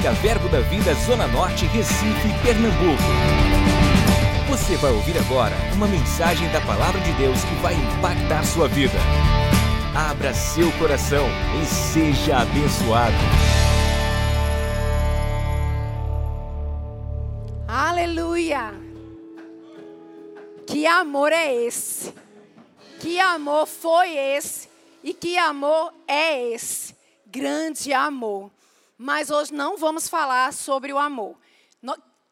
Evangélica Verbo da Vida Zona Norte, Recife, Pernambuco. Você vai ouvir agora uma mensagem da Palavra de Deus que vai impactar sua vida. Abra seu coração e seja abençoado. Aleluia! Que amor é esse? Que amor foi esse? E que amor é esse? Grande amor. Mas hoje não vamos falar sobre o amor.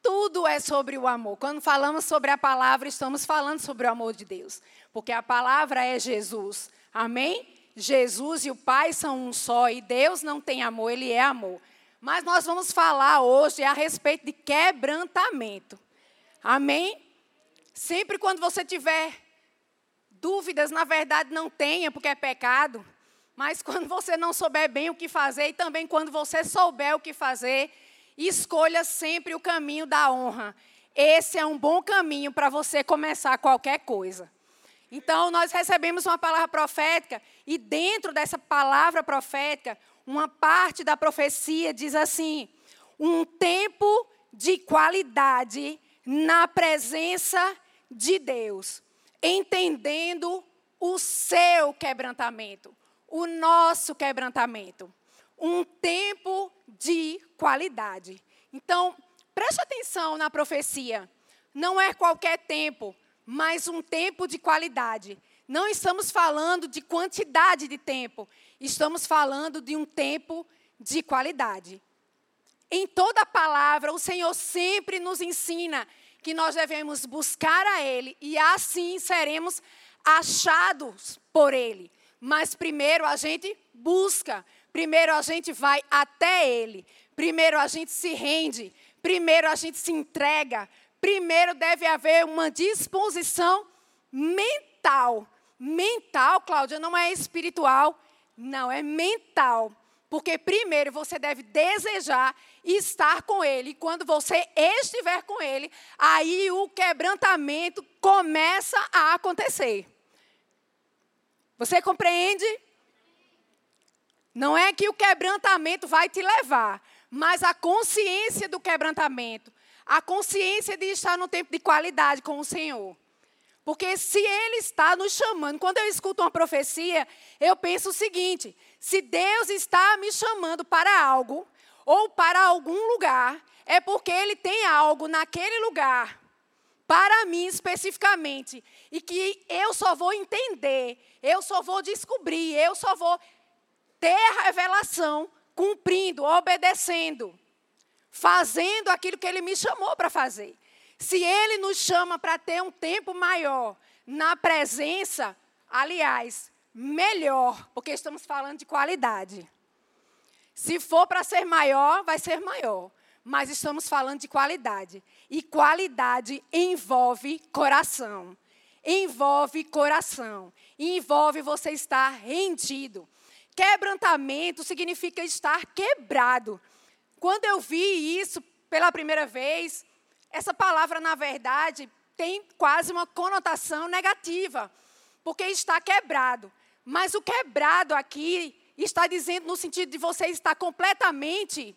tudo é sobre o amor. Quando falamos sobre a palavra, estamos falando sobre o amor de Deus. Porque a palavra é Jesus. Amém? Jesus e o Pai são um só. E Deus não tem amor, Ele é amor. Mas nós vamos falar hoje a respeito de quebrantamento. Amém? Sempre quando você tiver dúvidas, na verdade não tenha, porque é pecado. Mas quando você não souber bem o que fazer, e também quando você souber o que fazer, escolha sempre o caminho da honra. Esse é um bom caminho para você começar qualquer coisa. Então, nós recebemos uma palavra profética, e dentro dessa palavra profética, uma parte da profecia diz assim: um tempo de qualidade na presença de Deus, entendendo o seu quebrantamento, o nosso quebrantamento. Um tempo de qualidade. Então, preste atenção na profecia. Não é qualquer tempo, mas um tempo de qualidade. Não estamos falando de quantidade de tempo, estamos falando de um tempo de qualidade. Em toda palavra, o Senhor sempre nos ensina que nós devemos buscar a Ele e assim seremos achados por Ele. Mas primeiro a gente busca, primeiro a gente vai até Ele, primeiro a gente se rende, primeiro a gente se entrega, primeiro deve haver uma disposição mental. Mental, Cláudia, não é espiritual, não, é mental. Porque primeiro você deve desejar estar com Ele. E quando você estiver com Ele, aí o quebrantamento começa a acontecer. Você compreende? Não é que o quebrantamento vai te levar, mas a consciência do quebrantamento, a consciência de estar no tempo de qualidade com o Senhor. Porque se Ele está nos chamando, quando eu escuto uma profecia, eu penso o seguinte: se Deus está me chamando para algo, ou para algum lugar, é porque Ele tem algo naquele lugar, para mim especificamente, e que eu só vou entender, eu só vou descobrir, eu só vou ter a revelação cumprindo, obedecendo, fazendo aquilo que Ele me chamou para fazer. Se Ele nos chama para ter um tempo maior na presença, aliás, melhor, porque estamos falando de qualidade. Se for para ser maior, vai ser maior. Mas estamos falando de qualidade. E qualidade envolve coração. Envolve coração. Envolve você estar rendido. Quebrantamento significa estar quebrado. Quando eu vi isso pela primeira vez, essa palavra, na verdade, tem quase uma conotação negativa, porque está quebrado. Mas o quebrado aqui está dizendo no sentido de você estar completamente,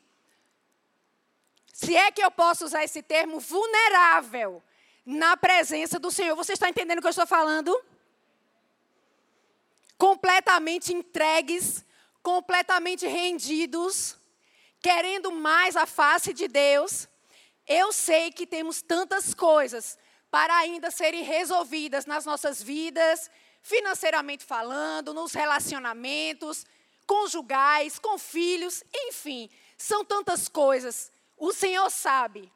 se é que eu posso usar esse termo, vulnerável na presença do Senhor. Você está entendendo o que eu estou falando? Completamente entregues, completamente rendidos, querendo mais a face de Deus. Eu sei que temos tantas coisas para ainda serem resolvidas nas nossas vidas, financeiramente falando, nos relacionamentos, conjugais, com filhos, enfim, são tantas coisas. O Senhor sabe.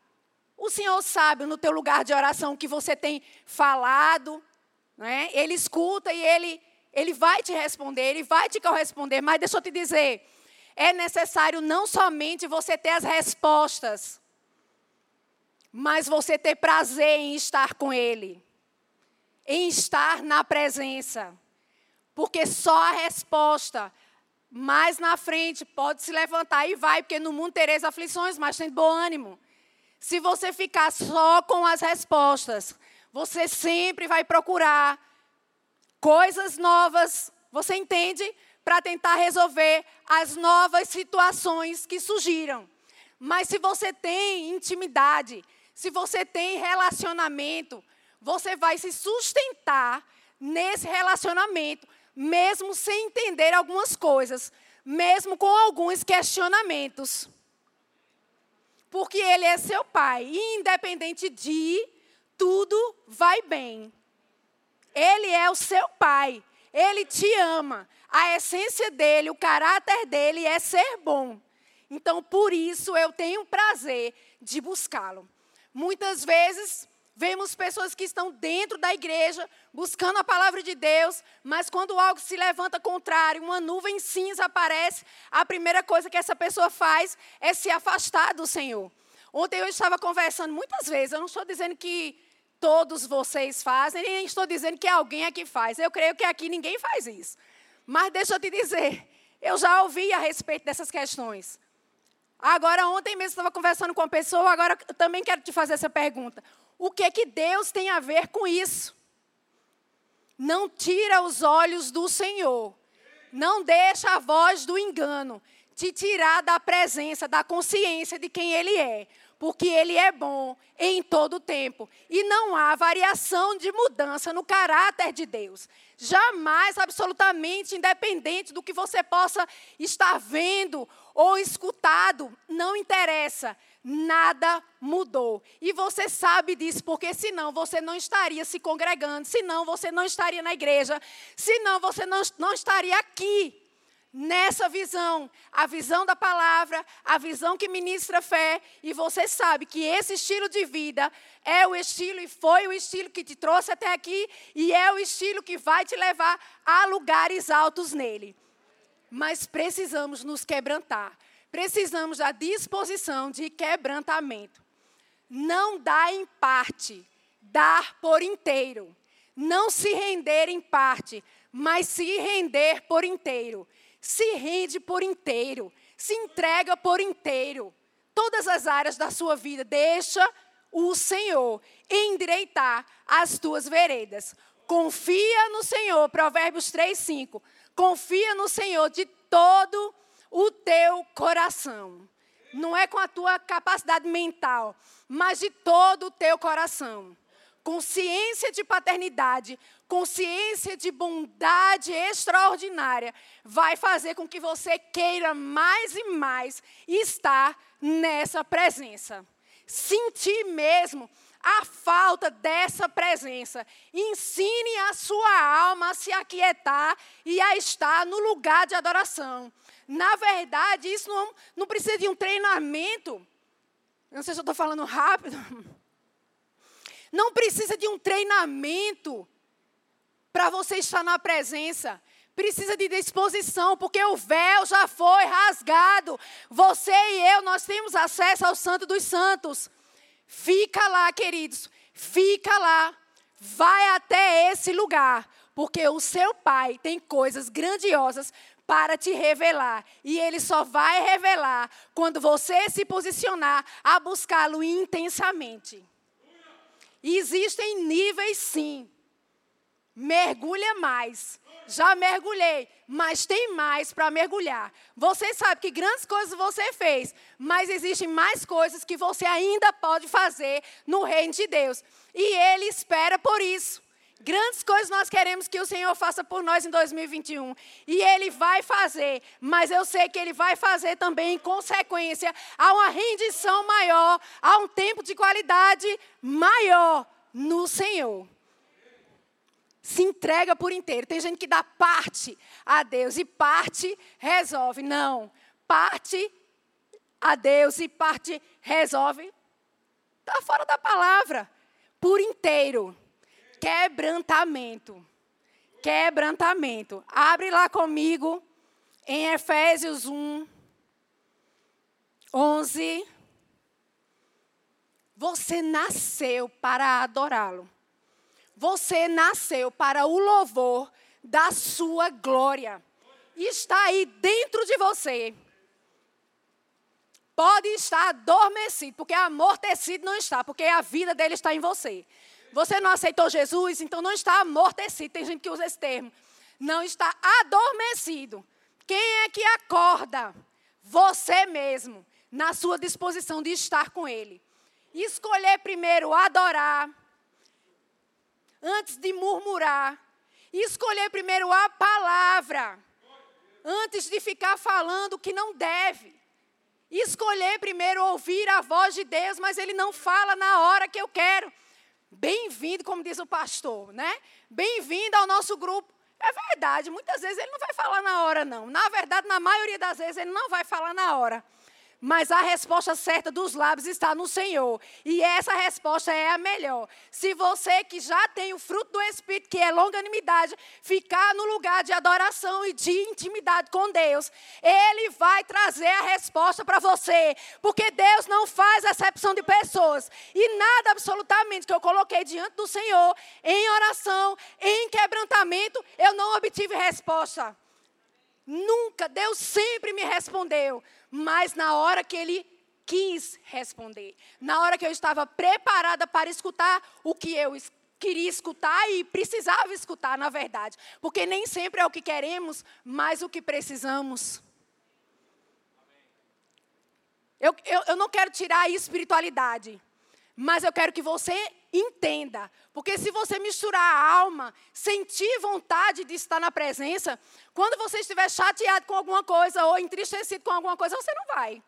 O Senhor sabe no teu lugar de oração que você tem falado, né? Ele escuta e ele ele vai te responder, ele vai te corresponder, mas deixa eu te dizer, é necessário não somente você ter as respostas, mas você ter prazer em estar com Ele, em estar na presença. Porque só a resposta mais na frente pode se levantar e vai, porque no mundo tereis aflições, mas tem bom ânimo. Se você ficar só com as respostas, você sempre vai procurar coisas novas, você entende? Para tentar resolver as novas situações que surgiram. Mas se você tem intimidade, se você tem relacionamento, você vai se sustentar nesse relacionamento, mesmo sem entender algumas coisas, mesmo com alguns questionamentos. Porque Ele é seu Pai, e independente de, tudo vai bem. Ele é o seu Pai, Ele te ama. A essência dele, o caráter dele é ser bom. Então, por isso, eu tenho prazer de buscá-lo. Muitas vezes, Vemos pessoas que estão dentro da igreja, buscando a palavra de Deus, mas quando algo se levanta contrário, uma nuvem cinza aparece, a primeira coisa que essa pessoa faz é se afastar do Senhor. Ontem eu estava conversando muitas vezes, eu não estou dizendo que todos vocês fazem, nem estou dizendo que alguém aqui faz. Eu creio que aqui ninguém faz isso. Mas deixa eu te dizer, eu já ouvi a respeito dessas questões. Agora, ontem mesmo estava conversando com uma pessoa, agora eu também quero te fazer essa pergunta. O que que Deus tem a ver com isso? Não tira os olhos do Senhor. Não deixa a voz do engano te tirar da presença, da consciência de quem Ele é. Porque Ele é bom em todo tempo. E não há variação de mudança no caráter de Deus. Jamais, absolutamente, independente do que você possa estar vendo ou escutado, não interessa nada mudou. E você sabe disso, porque senão você não estaria se congregando, senão você não estaria na igreja, senão você não, não estaria aqui. Nessa visão, a visão da palavra, a visão que ministra fé, e você sabe que esse estilo de vida é o estilo e foi o estilo que te trouxe até aqui, e é o estilo que vai te levar a lugares altos nele. Mas precisamos nos quebrantar, precisamos da disposição de quebrantamento. Não dar em parte, dar por inteiro. Não se render em parte, mas se render por inteiro. Se rende por inteiro, se entrega por inteiro. Todas as áreas da sua vida, deixa o Senhor endireitar as tuas veredas. Confia no Senhor, Provérbios 3, 5. Confia no Senhor de todo o o teu coração. Não é com a tua capacidade mental, mas de todo o teu coração. Consciência de paternidade, consciência de bondade extraordinária vai fazer com que você queira mais e mais estar nessa presença. Sentir mesmo a falta dessa presença. Ensine a sua alma a se aquietar e a estar no lugar de adoração. Na verdade, isso não, não precisa de um treinamento. Não sei se eu estou falando rápido. Não precisa de um treinamento para você estar na presença. Precisa de disposição, porque o véu já foi rasgado. Você e eu, nós temos acesso ao Santo dos Santos. Fica lá, queridos. Fica lá. Vai até esse lugar, porque o seu pai tem coisas grandiosas para te revelar. E ele só vai revelar quando você se posicionar a buscá-lo intensamente. E existem níveis, sim. Mergulha mais. Já mergulhei, mas tem mais para mergulhar. Você sabe que grandes coisas você fez, mas existem mais coisas que você ainda pode fazer no reino de Deus. E Ele espera por isso. Grandes coisas nós queremos que o Senhor faça por nós em 2021. E Ele vai fazer, mas eu sei que Ele vai fazer também em consequência a uma rendição maior, a um tempo de qualidade maior no Senhor. Se entrega por inteiro. Tem gente que dá parte a Deus e parte resolve. Não. Parte a Deus e parte resolve. Está fora da palavra. Por inteiro quebrantamento. Quebrantamento. Abre lá comigo em Efésios 1, 11. Você nasceu para adorá-lo. Você nasceu para o louvor da sua glória. Está aí dentro de você. Pode estar adormecido, porque amortecido não está, porque a vida dele está em você. Você não aceitou Jesus, então não está amortecido. Tem gente que usa esse termo. Não está adormecido. Quem é que acorda? Você mesmo. na sua disposição de estar com Ele. Escolher primeiro adorar, antes de murmurar. Escolher primeiro a palavra, antes de ficar falando o que não deve. Escolher primeiro ouvir a voz de Deus, mas Ele não fala na hora que eu quero. Bem-vindo, como diz o pastor, né? Bem-vindo ao nosso grupo. É verdade, muitas vezes ele não vai falar na hora, não. Na verdade, na maioria das vezes, ele não vai falar na hora. Mas a resposta certa dos lábios está no Senhor. E essa resposta é a melhor. Se você que já tem o fruto do Espírito, que é longanimidade, ficar no lugar de adoração e de intimidade com Deus, Ele vai trazer a resposta para você. Porque Deus não faz acepção de pessoas. E nada absolutamente que eu coloquei diante do Senhor, em oração, em quebrantamento, eu não obtive resposta. Nunca, Deus sempre me respondeu, mas na hora que Ele quis responder, na hora que eu estava preparada para escutar o que eu queria escutar e precisava escutar, na verdade, porque nem sempre é o que queremos, mas o que precisamos. Eu, eu, eu não quero tirar a espiritualidade, mas eu quero que você entenda. Porque se você misturar a alma, sentir vontade de estar na presença, quando você estiver chateado com alguma coisa ou entristecido com alguma coisa, você não vai.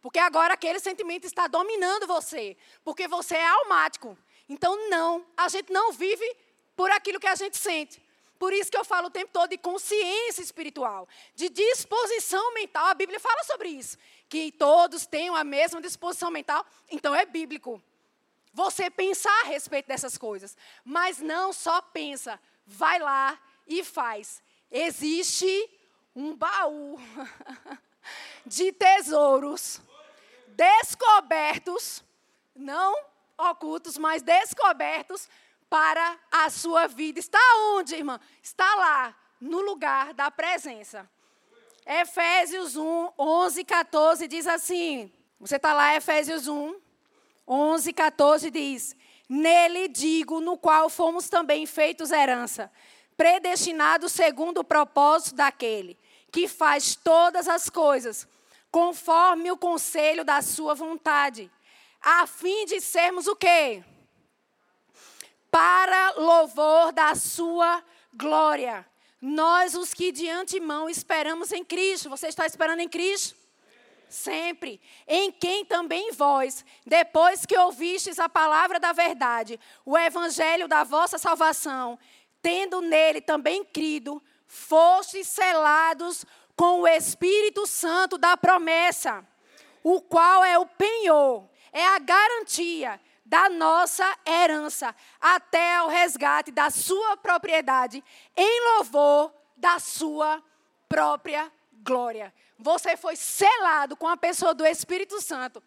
Porque agora aquele sentimento está dominando você. Porque você é almático. Então, não, a gente não vive por aquilo que a gente sente. Por isso que eu falo o tempo todo de consciência espiritual, de disposição mental. A Bíblia fala sobre isso. Que todos tenham a mesma disposição mental. Então, é bíblico você pensar a respeito dessas coisas. Mas não só pensa, vai lá e faz. Existe um baú de tesouros descobertos, não ocultos, mas descobertos para a sua vida. Está onde, irmã? Está lá, no lugar da presença. Efésios 1, 11, 14 diz assim. Você está lá, Efésios 1, 11, 14 diz: Nele digo, no qual fomos também feitos herança, predestinados segundo o propósito daquele que faz todas as coisas conforme o conselho da sua vontade, a fim de sermos o quê? Para louvor da sua glória. Nós os que de antemão esperamos em Cristo. Você está esperando em Cristo? Sempre, em quem também vós, depois que ouvistes a palavra da verdade, o evangelho da vossa salvação, tendo nele também crido, fostes selados com o Espírito Santo da promessa, o qual é o penhor, é a garantia da nossa herança até ao resgate da sua propriedade, em louvor da sua própria glória. Você foi selado com a pessoa do Espírito Santo.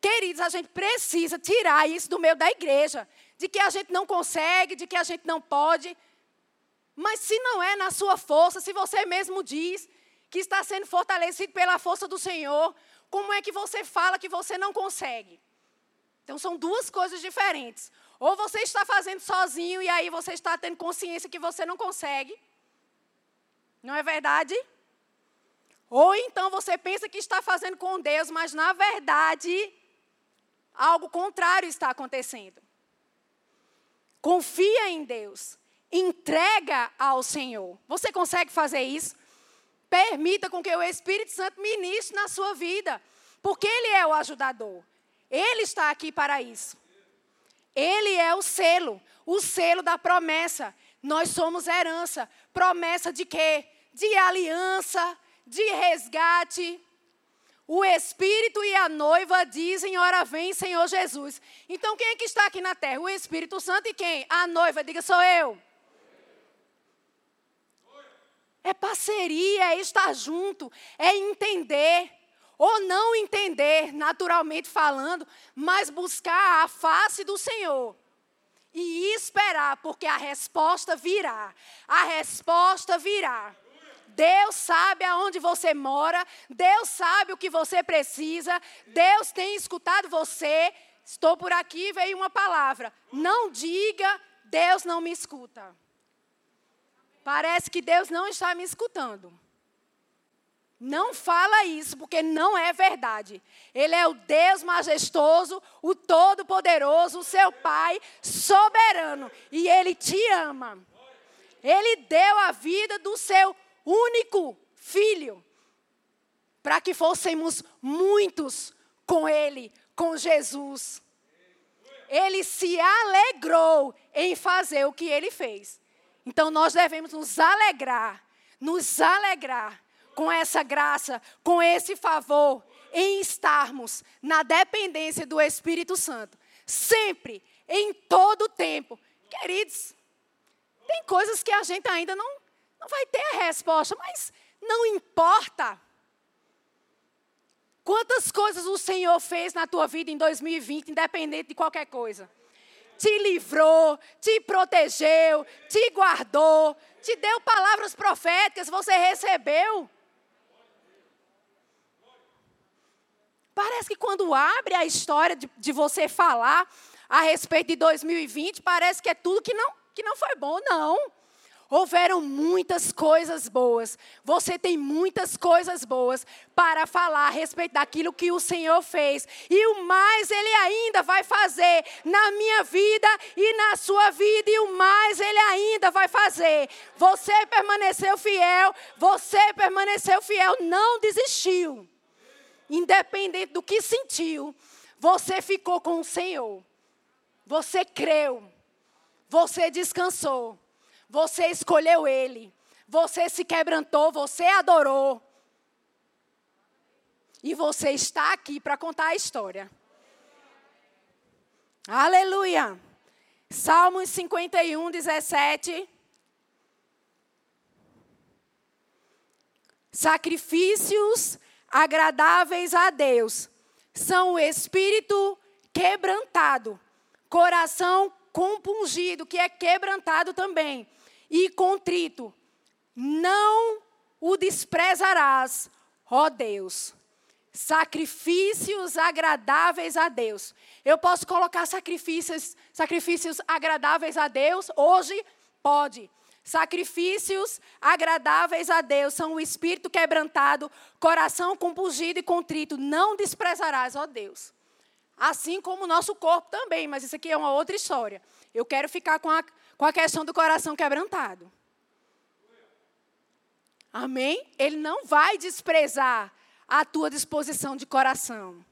Queridos, a gente precisa tirar isso do meio da igreja. De que a gente não consegue, de que a gente não pode. Mas se não é na sua força, se você mesmo diz que está sendo fortalecido pela força do Senhor, como é que você fala que você não consegue? Então são duas coisas diferentes. Ou você está fazendo sozinho e aí você está tendo consciência que você não consegue. Não é verdade? Ou então você pensa que está fazendo com Deus, mas na verdade algo contrário está acontecendo. Confia em Deus. Entrega ao Senhor. Você consegue fazer isso? Permita com que o Espírito Santo ministre na sua vida, porque Ele é o ajudador. Ele está aqui para isso. Ele é o selo, o selo da promessa. Nós somos herança. Promessa de quê? De aliança, de resgate. O Espírito e a noiva dizem: Ora vem, Senhor Jesus. Então, quem é que está aqui na terra? O Espírito Santo e quem? A noiva. Diga: Sou eu. É parceria, é estar junto, é entender. Ou não entender, naturalmente falando, mas buscar a face do Senhor. E esperar, porque a resposta virá. A resposta virá. Deus sabe aonde você mora, Deus sabe o que você precisa, Deus tem escutado você. Estou por aqui, veio uma palavra. Não diga, Deus não me escuta. Parece que Deus não está me escutando. Não fala isso, porque não é verdade. Ele é o Deus majestoso, o Todo-Poderoso, o seu Pai soberano. E Ele te ama. Ele deu a vida do seu único filho para que fôssemos muitos com Ele, com Jesus. Ele se alegrou em fazer o que ele fez. Então nós devemos nos alegrar, nos alegrar com essa graça, com esse favor, em estarmos na dependência do Espírito Santo, sempre, em todo o tempo. Queridos, tem coisas que a gente ainda não, não vai ter a resposta, mas não importa. Quantas coisas o Senhor fez na tua vida em 2020, independente de qualquer coisa? Te livrou, te protegeu, te guardou, te deu palavras proféticas, você recebeu. Parece que quando abre a história de, de você falar a respeito de 2020, parece que é tudo que não, que não foi bom, não. Houveram muitas coisas boas. Você tem muitas coisas boas para falar a respeito daquilo que o Senhor fez. E o mais Ele ainda vai fazer na minha vida e na sua vida. E o mais Ele ainda vai fazer. Você permaneceu fiel. Você permaneceu fiel. Não desistiu. Independente do que sentiu, você ficou com o Senhor. Você creu. Você descansou. Você escolheu Ele. Você se quebrantou, você adorou. E você está aqui para contar a história. Aleluia. Salmos 51, 17. Sacrifícios agradáveis a Deus são o espírito quebrantado, coração compungido, que é quebrantado também e contrito, não o desprezarás, ó Deus. Sacrifícios agradáveis a Deus. Eu posso colocar sacrifícios, sacrifícios agradáveis a Deus hoje? Pode. Sacrifícios agradáveis a Deus são o espírito quebrantado, coração compungido e contrito. Não desprezarás, ó Deus. Assim como o nosso corpo também, mas isso aqui é uma outra história. Eu quero ficar com a, com a questão do coração quebrantado. Amém? Ele não vai desprezar a tua disposição de coração.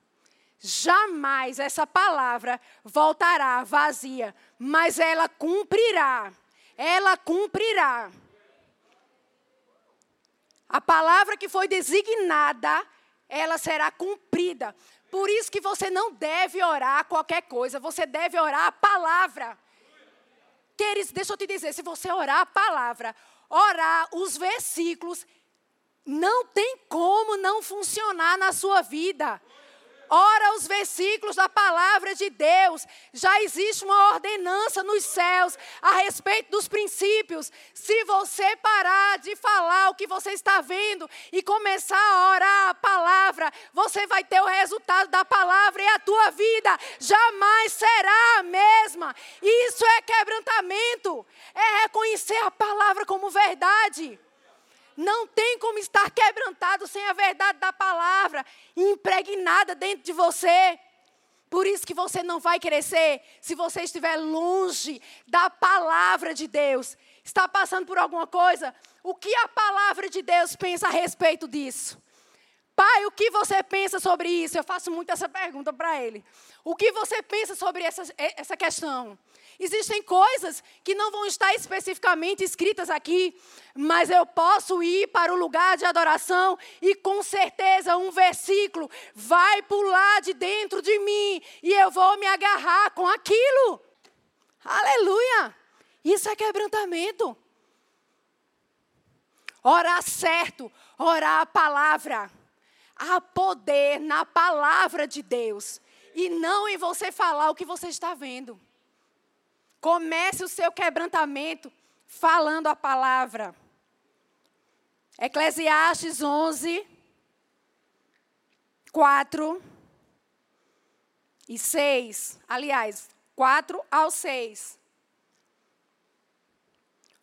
Jamais essa palavra voltará vazia, mas ela cumprirá. Ela cumprirá. A palavra que foi designada, ela será cumprida. Por isso que você não deve orar qualquer coisa, você deve orar a palavra. Queridos, deixa eu te dizer, se você orar a palavra, orar os versículos, não tem como não funcionar na sua vida. Ora os versículos da palavra de Deus. Já existe uma ordenança nos céus a respeito dos princípios. Se você parar de falar o que você está vendo e começar a orar a palavra, você vai ter o resultado da palavra e a tua vida jamais será a mesma. Isso é quebrantamento. É reconhecer a palavra como verdade. Não tem como estar quebrantado sem a verdade da palavra impregnada dentro de você. Por isso que você não vai crescer se você estiver longe da palavra de Deus. Está passando por alguma coisa? O que a palavra de Deus pensa a respeito disso? Pai, o que você pensa sobre isso? Eu faço muito essa pergunta para ele. O que você pensa sobre essa, essa questão? Existem coisas que não vão estar especificamente escritas aqui, mas eu posso ir para o lugar de adoração e com certeza um versículo vai pular de dentro de mim e eu vou me agarrar com aquilo. Aleluia! Isso é quebrantamento. Orar certo, orar a palavra. Há poder na palavra de Deus e não em você falar o que você está vendo. Comece o seu quebrantamento falando a palavra. Eclesiastes 11, 4 e 6. Aliás, 4 ao 6.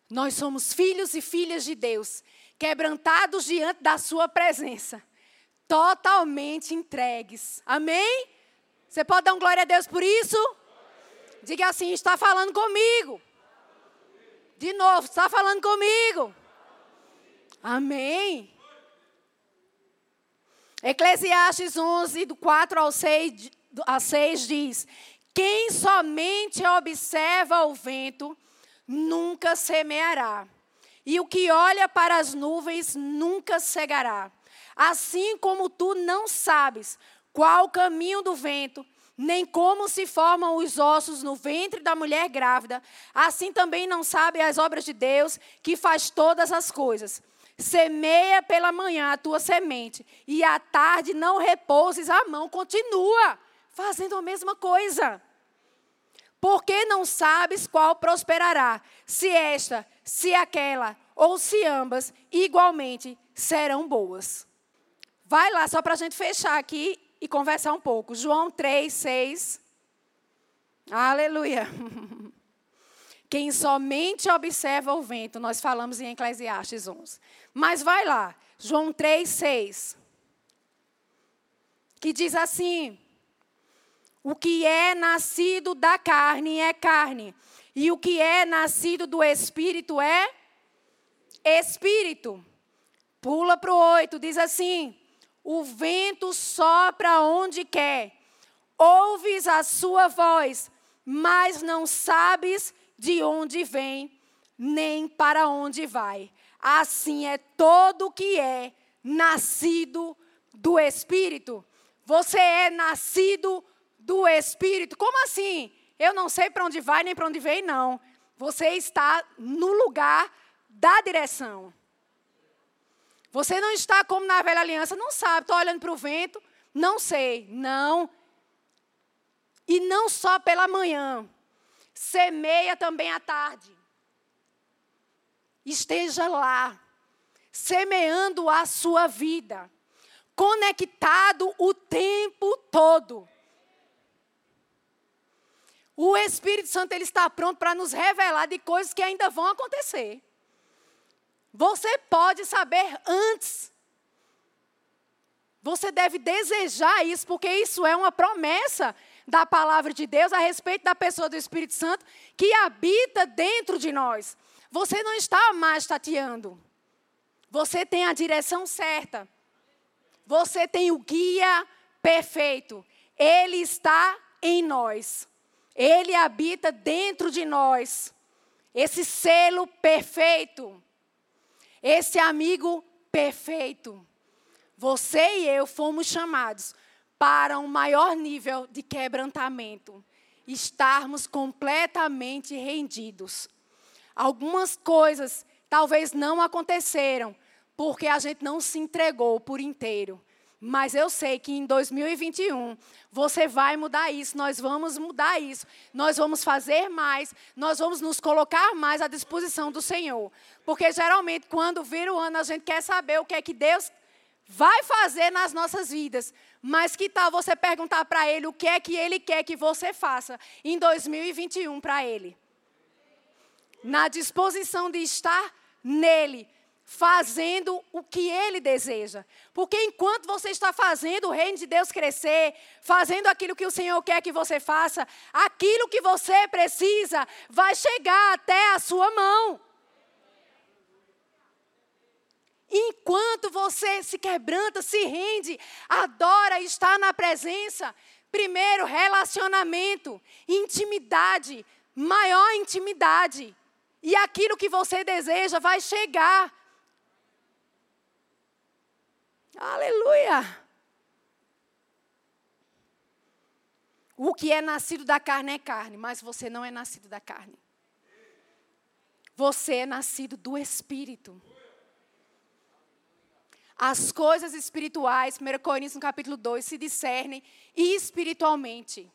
Nós somos filhos e filhas de Deus quebrantados diante da sua presença, totalmente entregues. Amém? Você pode dar um glória a Deus por isso? Diga assim: está falando comigo. De novo, está falando comigo. Amém. Eclesiastes 11, do 4 ao 6, a 6 diz: Quem somente observa o vento nunca semeará, e o que olha para as nuvens nunca cegará. Assim como tu não sabes qual o caminho do vento, nem como se formam os ossos no ventre da mulher grávida, assim também não sabe as obras de Deus, que faz todas as coisas. Semeia pela manhã a tua semente, e à tarde não repouses a mão, continua fazendo a mesma coisa. Porque não sabes qual prosperará, se esta, se aquela, ou se ambas, igualmente serão boas. Vai lá, só para a gente fechar aqui e conversar um pouco. João 3, 6. Aleluia. Quem somente observa o vento, nós falamos em Eclesiastes 11. Mas vai lá, João 3, 6. Que diz assim: O que é nascido da carne é carne, e o que é nascido do espírito é espírito. Pula para o 8, diz assim: o vento sopra onde quer. Ouves a sua voz, mas não sabes de onde vem, nem para onde vai. Assim é todo que é nascido do Espírito. Você é nascido do Espírito. Como assim? Eu não sei para onde vai nem para onde vem, não. Você está no lugar da direção. Você não está como na velha aliança, não sabe, estou olhando para o vento, não sei. Não. E não só pela manhã, semeia também à tarde. Esteja lá, semeando a sua vida, conectado o tempo todo. O Espírito Santo ele está pronto para nos revelar de coisas que ainda vão acontecer. Você pode saber antes. Você deve desejar isso, porque isso é uma promessa da palavra de Deus a respeito da pessoa do Espírito Santo que habita dentro de nós. Você não está mais tateando. Você tem a direção certa. Você tem o guia perfeito. Ele está em nós. Ele habita dentro de nós. Esse selo perfeito esse amigo perfeito. Você e eu fomos chamados para um maior nível de quebrantamento, estarmos completamente rendidos. Algumas coisas talvez não aconteceram porque a gente não se entregou por inteiro. Mas eu sei que em 2021 você vai mudar isso, nós vamos mudar isso, nós vamos fazer mais, nós vamos nos colocar mais à disposição do Senhor. Porque geralmente, quando vira o ano, a gente quer saber o que é que Deus vai fazer nas nossas vidas. Mas que tal você perguntar para Ele o que é que Ele quer que você faça em 2021 para Ele? Na disposição de estar nele, fazendo o que ele deseja. Porque enquanto você está fazendo o reino de Deus crescer, fazendo aquilo que o Senhor quer que você faça, aquilo que você precisa vai chegar até a sua mão. Enquanto você se quebranta, se rende, adora estar na presença, primeiro relacionamento, intimidade, maior intimidade. E aquilo que você deseja vai chegar Aleluia! O que é nascido da carne é carne, mas você não é nascido da carne. Você é nascido do Espírito. As coisas espirituais, 1 Coríntios no capítulo 2, se discernem espiritualmente.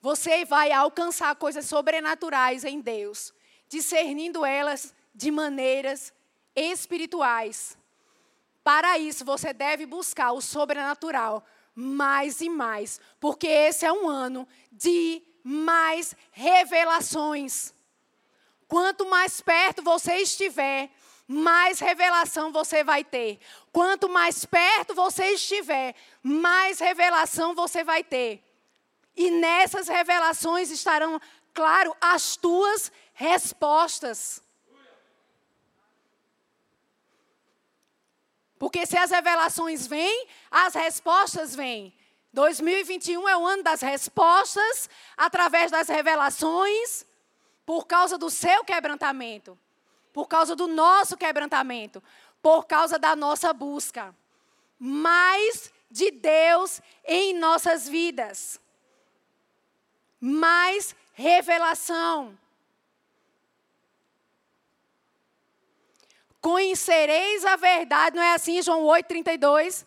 Você vai alcançar coisas sobrenaturais em Deus, discernindo elas de maneiras espirituais. Para isso, você deve buscar o sobrenatural mais e mais, porque esse é um ano de mais revelações. Quanto mais perto você estiver mais revelação você vai ter. Quanto mais perto você estiver, mais revelação você vai ter. E nessas revelações estarão, claro, as tuas respostas. Porque se as revelações vêm, as respostas vêm. 2021 é o ano das respostas através das revelações, por causa do seu quebrantamento por causa do nosso quebrantamento, por causa da nossa busca. Mais de Deus em nossas vidas. Mais revelação. Conhecereis a verdade, não é assim, João 8,32?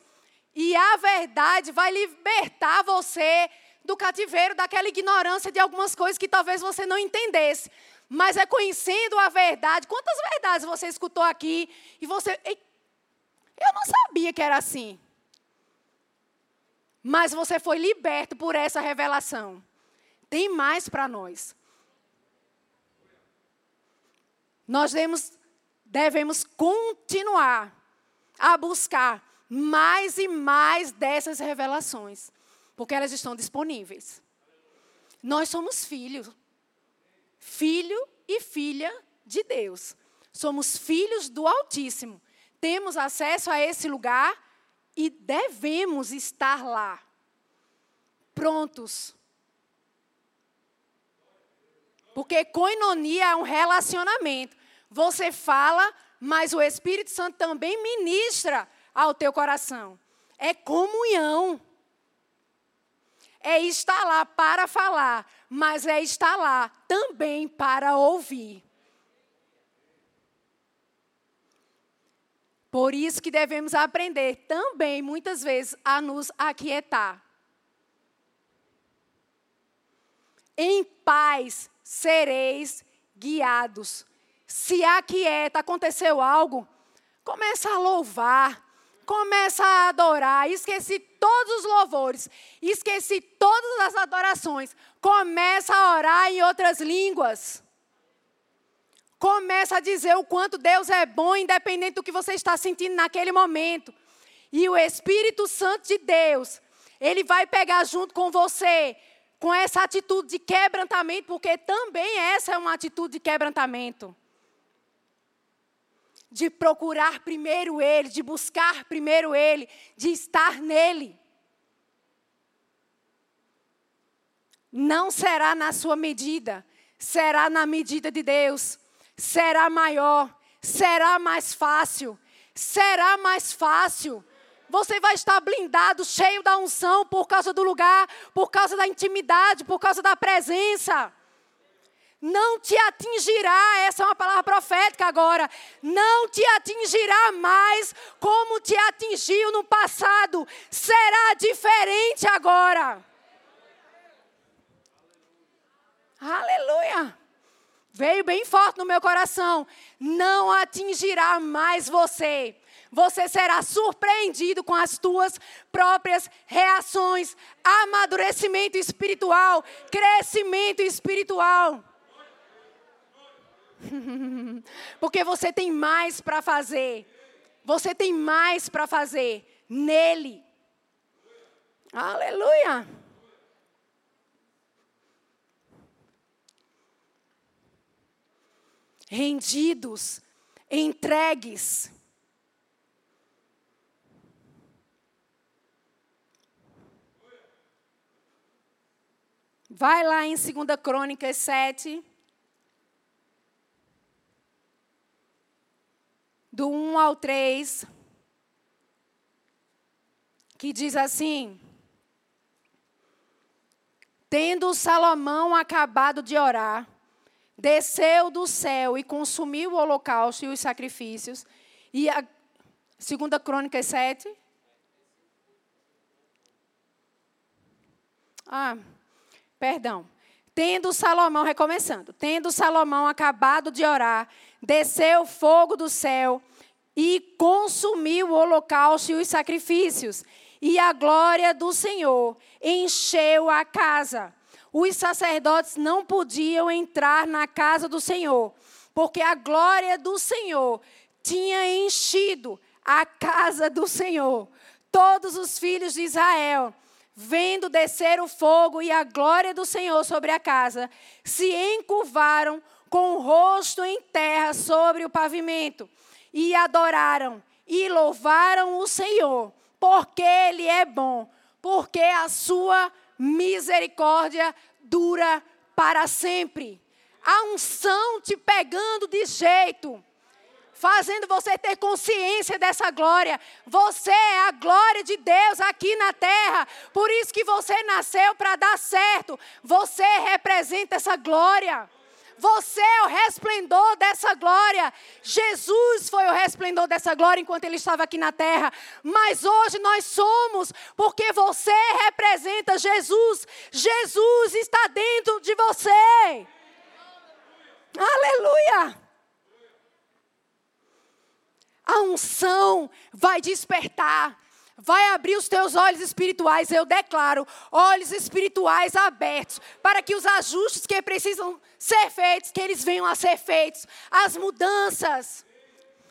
E a verdade vai libertar você do cativeiro, daquela ignorância de algumas coisas que talvez você não entendesse mas é conhecendo a verdade. Quantas verdades você escutou aqui e você. Eu não sabia que era assim. Mas você foi liberto por essa revelação. Tem mais para nós. Nós devemos, devemos continuar a buscar mais e mais dessas revelações, porque elas estão disponíveis. Nós somos filhos filho e filha de Deus. Somos filhos do Altíssimo. Temos acesso a esse lugar e devemos estar lá, prontos. Porque coinonia é um relacionamento. Você fala, mas o Espírito Santo também ministra ao teu coração. É comunhão é estar lá para falar, mas é estar lá também para ouvir. Por isso que devemos aprender também, muitas vezes, a nos aquietar. Em paz sereis guiados. Se aquieta, aconteceu algo, começa a louvar, começa a adorar, esqueci todos os louvores, esqueci todas as adorações, começa a orar em outras línguas. Começa a dizer o quanto Deus é bom, independente do que você está sentindo naquele momento. E o Espírito Santo de Deus, ele vai pegar junto com você, com essa atitude de quebrantamento, porque também essa é uma atitude de quebrantamento de procurar primeiro Ele, de buscar primeiro Ele, de estar nele. Não será na sua medida, será na medida de Deus. Será maior, será mais fácil, será mais fácil. Você vai estar blindado, cheio da unção por causa do lugar, por causa da intimidade, por causa da presença não te atingirá, essa é uma palavra profética agora, não te atingirá mais como te atingiu no passado, será diferente agora. Aleluia. Veio bem forte no meu coração. Não atingirá mais você. Você será surpreendido com as tuas próprias reações, amadurecimento espiritual, crescimento espiritual. Porque você tem mais para fazer. Você tem mais para fazer nele. Aleluia. Rendidos, entregues. Vai lá em 2 Crônicas 7. Do 1 ao 3, que diz assim: Tendo Salomão acabado de orar, desceu do céu e consumiu o holocausto e os sacrifícios. E a segunda crônica 7. Ah, perdão. Tendo Salomão, recomeçando, tendo Salomão acabado de orar, desceu fogo do céu e consumiu o holocausto e os sacrifícios, e a glória do Senhor encheu a casa. Os sacerdotes não podiam entrar na casa do Senhor, porque a glória do Senhor tinha enchido a casa do Senhor. Todos os filhos de Israel, vendo descer o fogo e a glória do Senhor sobre a casa, se encurvaram com o rosto em terra sobre o pavimento e adoraram e louvaram o Senhor, porque Ele é bom, porque a sua misericórdia dura para sempre. A unção te pegando de jeito fazendo você ter consciência dessa glória. Você é a glória de Deus aqui na terra. Por isso que você nasceu para dar certo. Você representa essa glória. Você é o resplendor dessa glória. Jesus foi o resplendor dessa glória enquanto ele estava aqui na terra. Mas hoje nós somos, porque você representa Jesus. Jesus está dentro de você. Aleluia! A unção vai despertar, vai abrir os teus olhos espirituais, eu declaro, olhos espirituais abertos, para que os ajustes que precisam ser feitos, que eles venham a ser feitos, as mudanças,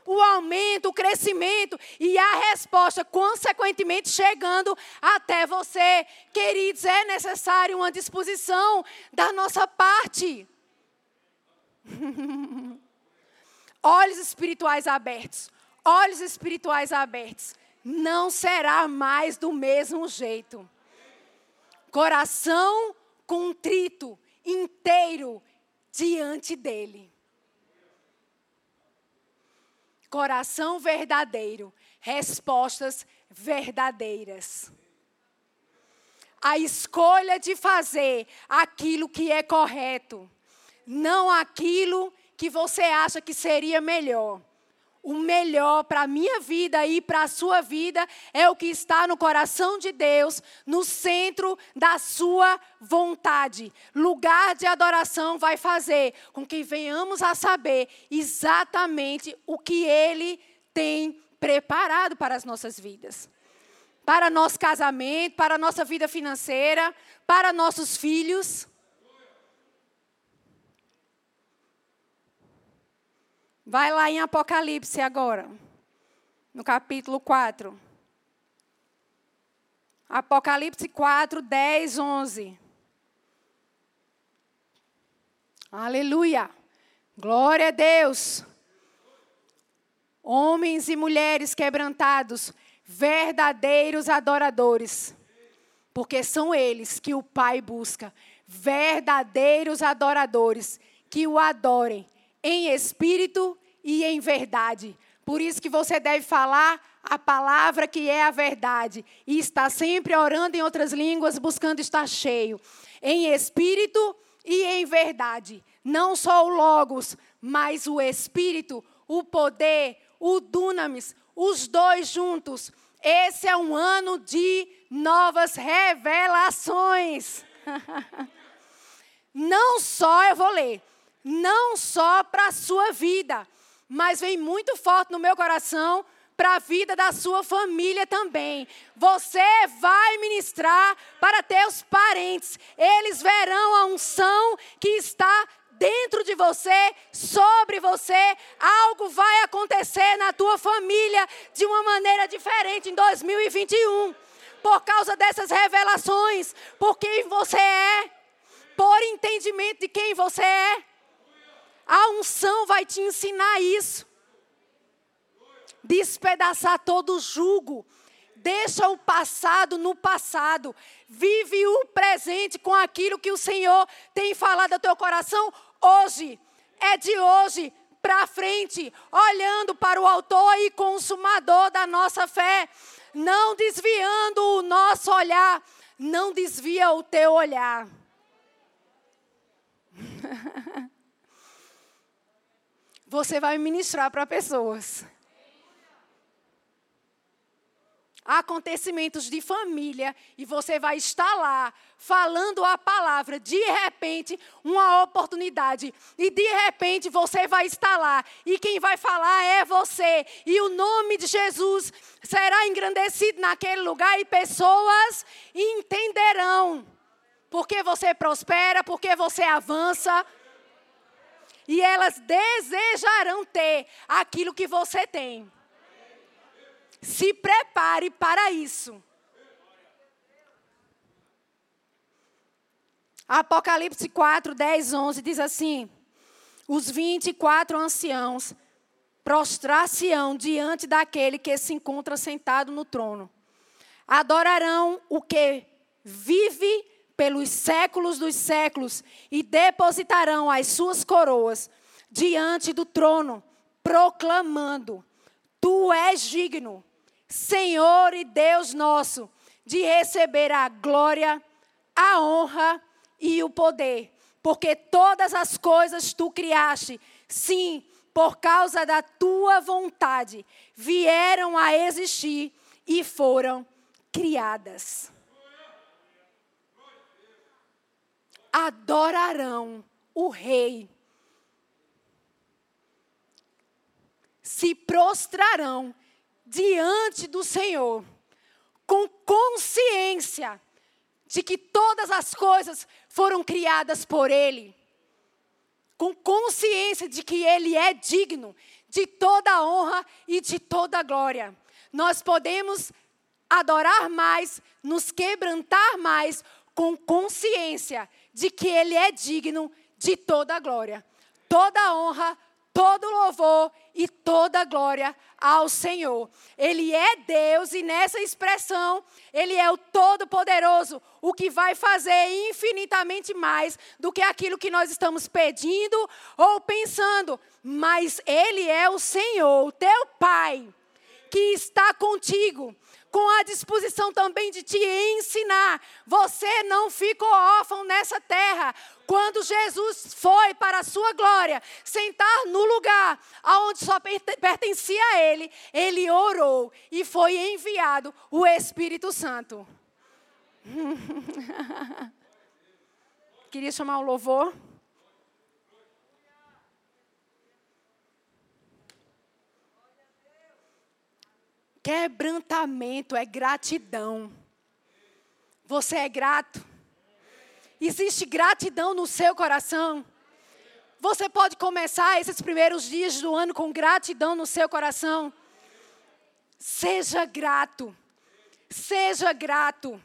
o aumento, o crescimento e a resposta, consequentemente, chegando até você. Queridos, é necessário uma disposição da nossa parte. olhos espirituais abertos olhos espirituais abertos, não será mais do mesmo jeito. Coração contrito, inteiro diante dele. Coração verdadeiro, respostas verdadeiras. A escolha de fazer aquilo que é correto, não aquilo que você acha que seria melhor o melhor para a minha vida e para a sua vida é o que está no coração de Deus, no centro da sua vontade. Lugar de adoração vai fazer com que venhamos a saber exatamente o que Ele tem preparado para as nossas vidas. Para nosso casamento, para nossa vida financeira, para nossos filhos. Vai lá em Apocalipse agora, no capítulo 4. Apocalipse 4, 10, 11. Aleluia. Glória a Deus. Homens e mulheres quebrantados, verdadeiros adoradores, porque são eles que o Pai busca, verdadeiros adoradores, que o adorem em espírito e em verdade. Por isso que você deve falar a palavra que é a verdade e está sempre orando em outras línguas, buscando estar cheio em espírito e em verdade. Não só o logos, mas o espírito, o poder, o dunamis, os dois juntos. Esse é um ano de novas revelações. Não só, eu vou ler, não só para a sua vida, mas vem muito forte no meu coração para a vida da sua família também. Você vai ministrar para teus parentes. Eles verão a unção que está dentro de você, sobre você. Algo vai acontecer na tua família de uma maneira diferente em 2021. Por causa dessas revelações, por quem você é, por entendimento de quem você é. A unção vai te ensinar isso. Despedaçar todo o jugo. Deixa o passado no passado. Vive o presente com aquilo que o Senhor tem falado ao teu coração hoje. É de hoje para frente, olhando para o autor e consumador da nossa fé, não desviando o nosso olhar, não desvia o teu olhar. você vai ministrar para pessoas. Acontecimentos de família e você vai estar lá falando a palavra. De repente, uma oportunidade. E de repente você vai estar lá. E quem vai falar é você. E o nome de Jesus será engrandecido naquele lugar e pessoas entenderão. Porque você prospera, porque você avança E elas desejarão ter aquilo que você tem. Se prepare para isso. Apocalipse 4, 10, 11 diz assim: Os 24 anciãos prostrar-se-ão diante daquele que se encontra sentado no trono. Adorarão o que vive pelos séculos dos séculos e depositarão as suas coroas diante do trono, proclamando: Tu és digno, Senhor e Deus nosso, de receber a glória, a honra e o poder, porque todas as coisas tu criaste, sim, por causa da tua vontade, vieram a existir e foram criadas. Adorarão o Rei, se prostrarão diante do Senhor, com consciência de que todas as coisas foram criadas por Ele, com consciência de que Ele é digno de toda a honra e de toda a glória. Nós podemos adorar mais, nos quebrantar mais, com consciência de que Ele é digno de toda a glória, toda a honra, todo louvor e toda glória ao Senhor. Ele é Deus e nessa expressão, Ele é o Todo-Poderoso, o que vai fazer infinitamente mais do que aquilo que nós estamos pedindo ou pensando. Mas Ele é o Senhor, o teu Pai, que está contigo com a disposição também de te ensinar. Você não ficou órfão nessa terra. Quando Jesus foi para a sua glória, sentar no lugar aonde só pertencia a ele, ele orou e foi enviado o Espírito Santo. Queria chamar o louvor. Quebrantamento é gratidão. Você é grato? Existe gratidão no seu coração? Você pode começar esses primeiros dias do ano com gratidão no seu coração? Seja grato. Seja grato.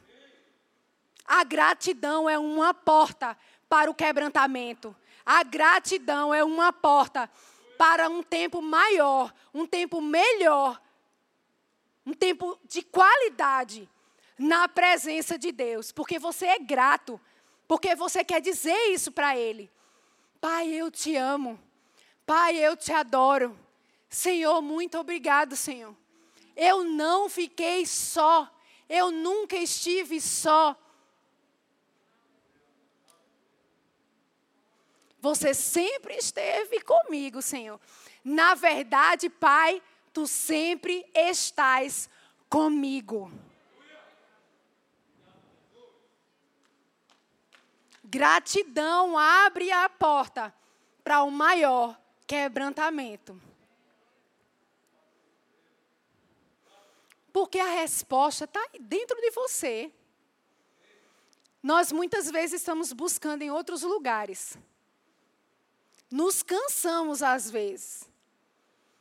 A gratidão é uma porta para o quebrantamento. A gratidão é uma porta para um tempo maior, um tempo melhor um tempo de qualidade na presença de Deus, porque você é grato, porque você quer dizer isso para Ele. Pai, eu te amo. Pai, eu te adoro. Senhor, muito obrigado, Senhor. Eu não fiquei só. Eu nunca estive só. Você sempre esteve comigo, Senhor. Na verdade, Pai, tu sempre estás comigo. Gratidão abre a porta para o maior quebrantamento. Porque a resposta está dentro de você. Nós muitas vezes estamos buscando em outros lugares. Nos cansamos às vezes.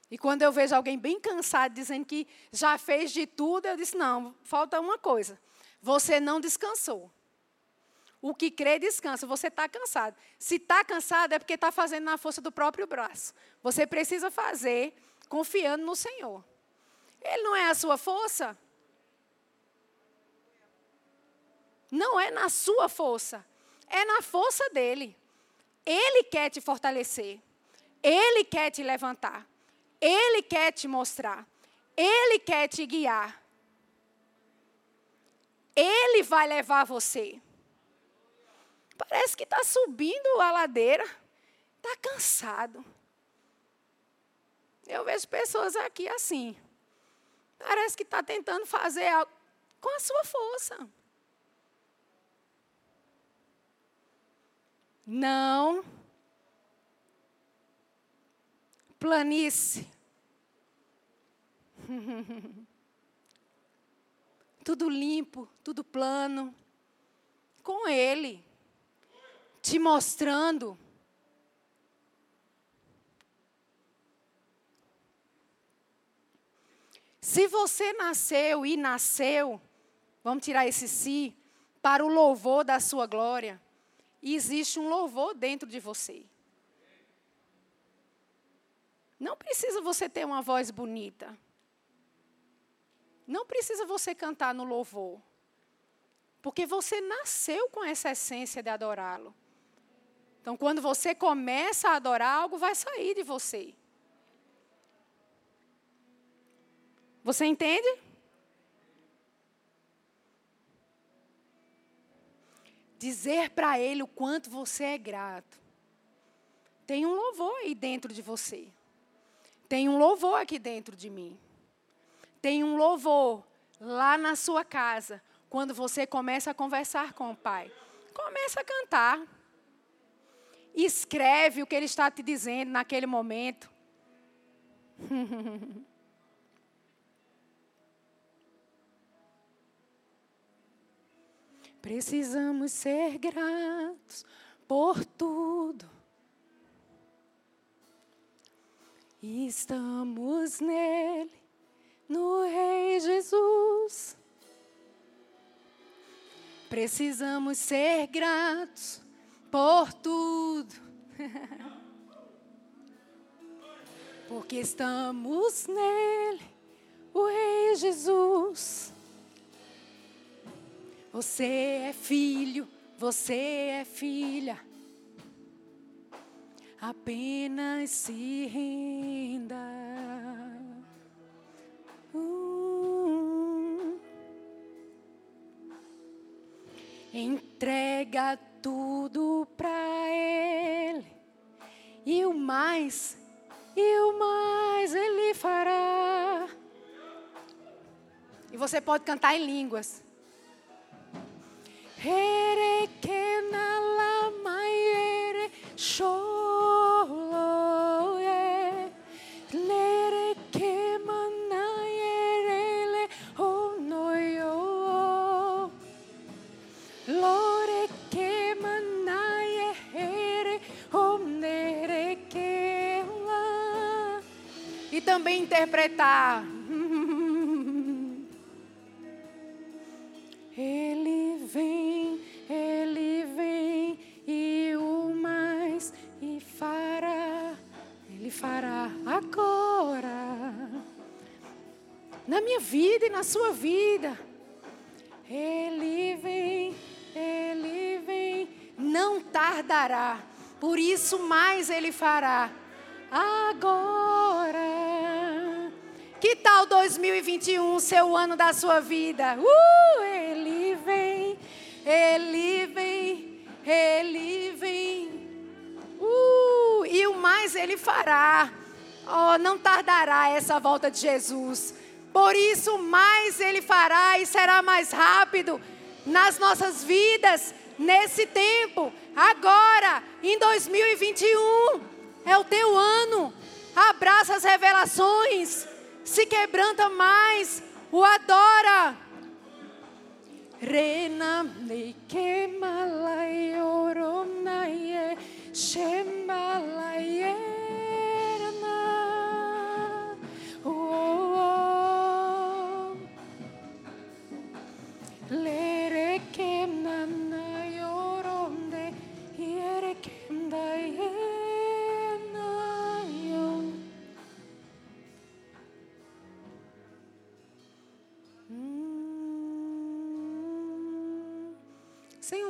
E quando eu vejo alguém bem cansado dizendo que já fez de tudo, eu disse: não, falta uma coisa. Você não descansou. O que crê, descansa. Você está cansado. Se está cansado, é porque está fazendo na força do próprio braço. Você precisa fazer confiando no Senhor. Ele não é a sua força? Não é na sua força. É na força dele. Ele quer te fortalecer. Ele quer te levantar. Ele quer te mostrar. Ele quer te guiar. Ele vai levar você. Parece que está subindo a ladeira. Está cansado. Eu vejo pessoas aqui assim. Parece que está tentando fazer algo com a sua força. Não. Planície. tudo limpo, tudo plano. Com Ele, te mostrando. Se você nasceu e nasceu, vamos tirar esse si, para o louvor da sua glória, existe um louvor dentro de você. Não precisa você ter uma voz bonita. Não precisa você cantar no louvor. Porque você nasceu com essa essência de adorá-lo. Então, quando você começa a adorar, algo vai sair de você. Você entende? dizer para Ele o quanto você é grato. Tem um louvor aí dentro de você. Tem um louvor aqui dentro de mim. Tem um louvor lá na sua casa, quando você começa a conversar com o Pai. Começa a cantar. Escreve o que Ele está te dizendo naquele momento. Precisamos ser gratos por tudo. Estamos nele, no Rei Jesus. Precisamos ser gratos por tudo. Porque estamos nele, o Rei Jesus. Você é filho, você é filha. Apenas se renda. Uh. Entrega tudo para Ele. E o mais, e o mais Ele fará. E você pode cantar em línguas. Ere que interpretar Ele vem, ele vem e o mais e fará, ele fará agora. Na minha vida e na sua vida. Ele vem, ele vem, não tardará. Por isso mais ele fará agora. Que tal 2021, seu ano da sua vida? Uh, ele vem, ele vem, ele vem. Uh, e o mais ele fará. Oh, não tardará essa volta de Jesus. Por isso, mais ele fará e será mais rápido nas nossas vidas, nesse tempo, agora, em 2021. É o teu ano. Abraça as revelações se quebranta mais, o adora. Rena me quemalaye oronaye shembalaye oh,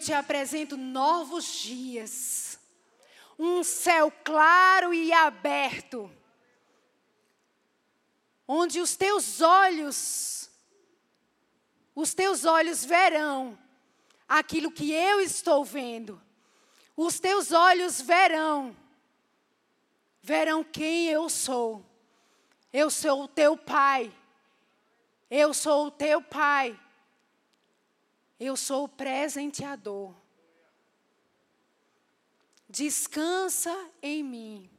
te apresento novos dias. Um céu claro e aberto. Onde os teus olhos os teus olhos verão aquilo que eu estou vendo. Os teus olhos verão verão quem eu sou. Eu sou o teu pai. Eu sou o teu pai. Eu sou o presenteador. Descansa em mim.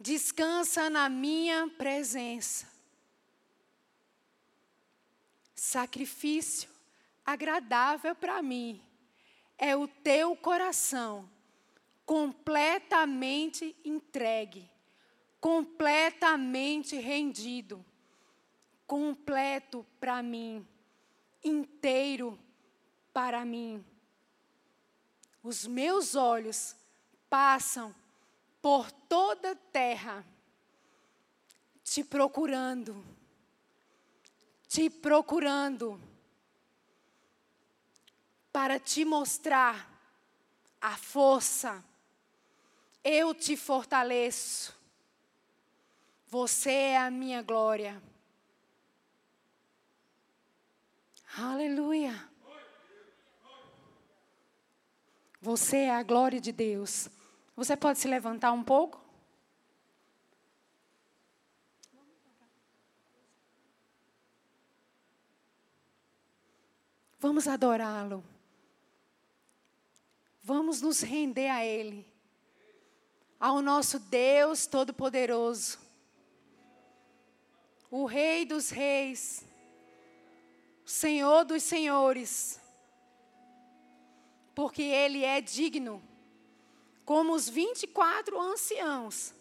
Descansa na minha presença. Sacrifício agradável para mim é o teu coração completamente entregue, completamente rendido, completo para mim, inteiro para mim. Os meus olhos passam por toda a terra, te procurando, te procurando, para te mostrar a força. Eu te fortaleço. Você é a minha glória. Aleluia. Você é a glória de Deus. Você pode se levantar um pouco? Vamos adorá-lo. Vamos nos render a Ele, ao nosso Deus Todo-Poderoso, o Rei dos Reis, Senhor dos Senhores porque ele é digno. Como os 24 anciãos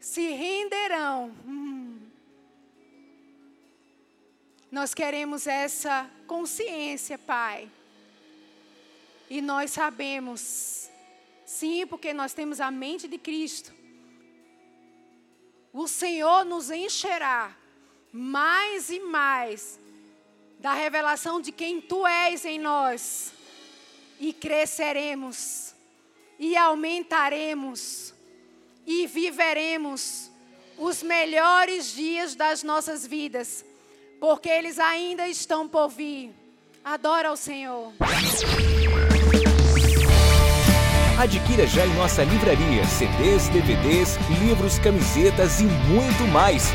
se renderão. Hum. Nós queremos essa consciência, Pai. E nós sabemos, sim, porque nós temos a mente de Cristo. O Senhor nos encherá mais e mais da revelação de quem Tu és em nós e cresceremos, e aumentaremos, e viveremos os melhores dias das nossas vidas, porque eles ainda estão por vir. Adora o Senhor. Adquira já em nossa livraria CDs, DVDs, livros, camisetas e muito mais.